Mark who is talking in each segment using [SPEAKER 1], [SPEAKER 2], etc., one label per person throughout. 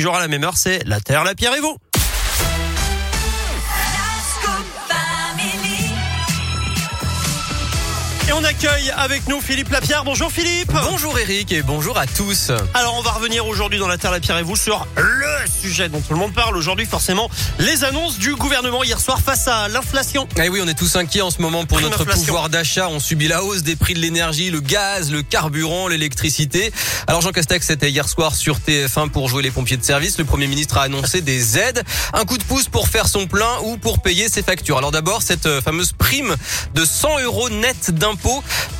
[SPEAKER 1] Jour à la même heure, c'est la Terre, la Pierre et vous. On accueille avec nous Philippe Lapierre. Bonjour Philippe.
[SPEAKER 2] Bonjour Eric et bonjour à tous.
[SPEAKER 1] Alors on va revenir aujourd'hui dans la Terre, la Pierre et vous sur le sujet dont tout le monde parle aujourd'hui forcément, les annonces du gouvernement hier soir face à l'inflation.
[SPEAKER 2] Eh oui, on est tous inquiets en ce moment pour
[SPEAKER 1] Prime
[SPEAKER 2] notre
[SPEAKER 1] inflation.
[SPEAKER 2] pouvoir d'achat. On subit la hausse des prix de l'énergie, le gaz, le carburant, l'électricité. Alors Jean Castex était hier soir sur TF1 pour jouer les pompiers de service. Le Premier ministre a annoncé des aides, un coup de pouce pour faire son plein ou pour payer ses factures. Alors d'abord, cette euh, fameuse prime de 100 euros net d'impôt.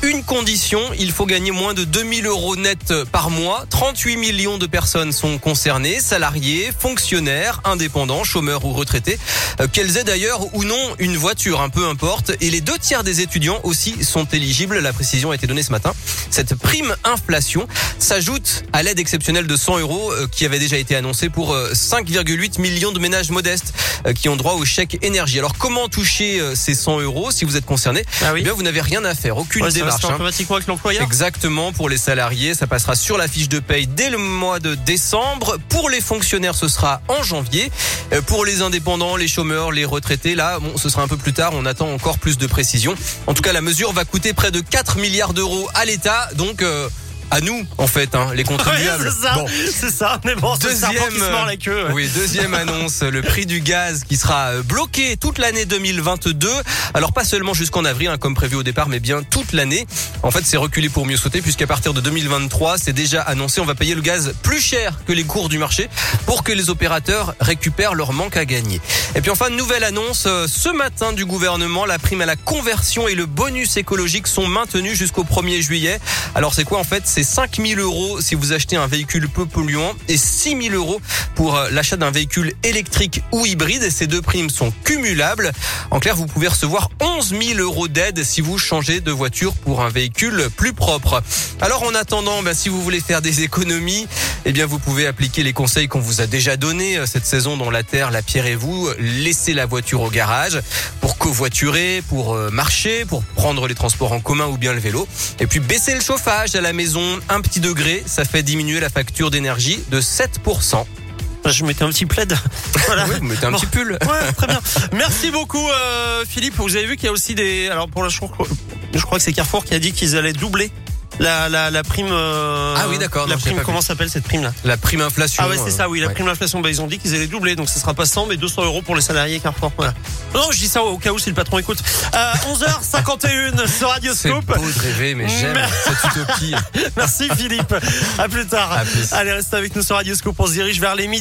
[SPEAKER 2] Une condition, il faut gagner moins de 2000 euros net par mois. 38 millions de personnes sont concernées, salariés, fonctionnaires, indépendants, chômeurs ou retraités, euh, qu'elles aient d'ailleurs ou non une voiture, un peu importe. Et les deux tiers des étudiants aussi sont éligibles. La précision a été donnée ce matin. Cette prime inflation s'ajoute à l'aide exceptionnelle de 100 euros euh, qui avait déjà été annoncée pour euh, 5,8 millions de ménages modestes euh, qui ont droit au chèque énergie. Alors comment toucher euh, ces 100 euros si vous êtes concerné?
[SPEAKER 1] Ah oui.
[SPEAKER 2] Eh bien, vous n'avez rien à faire, aucune
[SPEAKER 1] Ouais, ça
[SPEAKER 2] démarche. hein.
[SPEAKER 1] automatiquement avec l'employeur.
[SPEAKER 2] Exactement, pour les salariés, ça passera sur la fiche de paye dès le mois de décembre. Pour les fonctionnaires, ce sera en janvier. Euh, Pour les indépendants, les chômeurs, les retraités, là, bon, ce sera un peu plus tard. On attend encore plus de précisions. En tout cas, la mesure va coûter près de 4 milliards d'euros à l'État, donc euh, à nous, en fait, hein, les
[SPEAKER 1] Ouais,
[SPEAKER 2] contribuables.
[SPEAKER 1] c'est ça,
[SPEAKER 2] Bon.
[SPEAKER 1] c'est ça. Mais bon, serpent qui se mord la queue. ouais.
[SPEAKER 2] Oui, deuxième annonce, le prix du gaz qui sera euh, bloqué toute l'année 2022. Alors pas seulement jusqu'en avril, hein, comme prévu au départ, mais bien toute l'année. En fait, c'est reculé pour mieux sauter, puisqu'à partir de 2023, c'est déjà annoncé, on va payer le gaz plus cher que les cours du marché pour que les opérateurs récupèrent leur manque à gagner. Et puis enfin, nouvelle annonce, euh, ce matin du gouvernement, la prime à la conversion et le bonus écologique sont maintenus jusqu'au 1er juillet. Alors c'est quoi en fait? C'est 5000 euros si vous achetez un véhicule peu polluant et 6000 euros pour euh, l'achat d'un véhicule électrique ou hybride. Et ces deux primes sont cumulables. En clair, vous pouvez recevoir 11 000 euros d'aide si vous changez de voiture pour un véhicule plus propre. Alors en attendant, bah, si vous voulez faire des économies, eh bien vous pouvez appliquer les conseils qu'on vous a déjà donnés euh, cette saison dans la terre, la pierre et vous. Laissez la voiture au garage pour covoiturer, pour euh, marcher, pour prendre les transports en commun ou bien le vélo. Et puis baisser le chauffage à la maison, un petit degré, ça fait diminuer la facture d'énergie de 7%.
[SPEAKER 1] Je mettais un petit plaid. Voilà.
[SPEAKER 2] Oui, vous mettez un
[SPEAKER 1] Bon.
[SPEAKER 2] petit pull.
[SPEAKER 1] Ouais, très bien. Merci beaucoup, euh, Philippe. Vous avez vu qu'il y a aussi des. Alors pour la, je crois, je crois que c'est Carrefour qui a dit qu'ils allaient doubler la la, la prime. euh,
[SPEAKER 2] Ah oui, d'accord,
[SPEAKER 1] La
[SPEAKER 2] non,
[SPEAKER 1] prime. Comment s'appelle cette prime là
[SPEAKER 2] La prime inflation.
[SPEAKER 1] Ah ouais, c'est
[SPEAKER 2] euh,
[SPEAKER 1] ça. Oui, la
[SPEAKER 2] ouais.
[SPEAKER 1] prime d'inflation. Bah ils ont dit qu'ils allaient doubler, donc ce sera pas 100 mais 200 euros pour les salariés Carrefour. Voilà. Non, je dis ça au cas où si le patron écoute. Euh, 11h51 sur Radio
[SPEAKER 2] C'est
[SPEAKER 1] Scoop.
[SPEAKER 2] beau de rêver, mais j'aime
[SPEAKER 1] Mais-
[SPEAKER 2] cette utopie.
[SPEAKER 1] Merci Philippe. À plus tard.
[SPEAKER 2] À plus.
[SPEAKER 1] Allez, restez avec nous sur Radio Scoop. On se dirige vers les midi.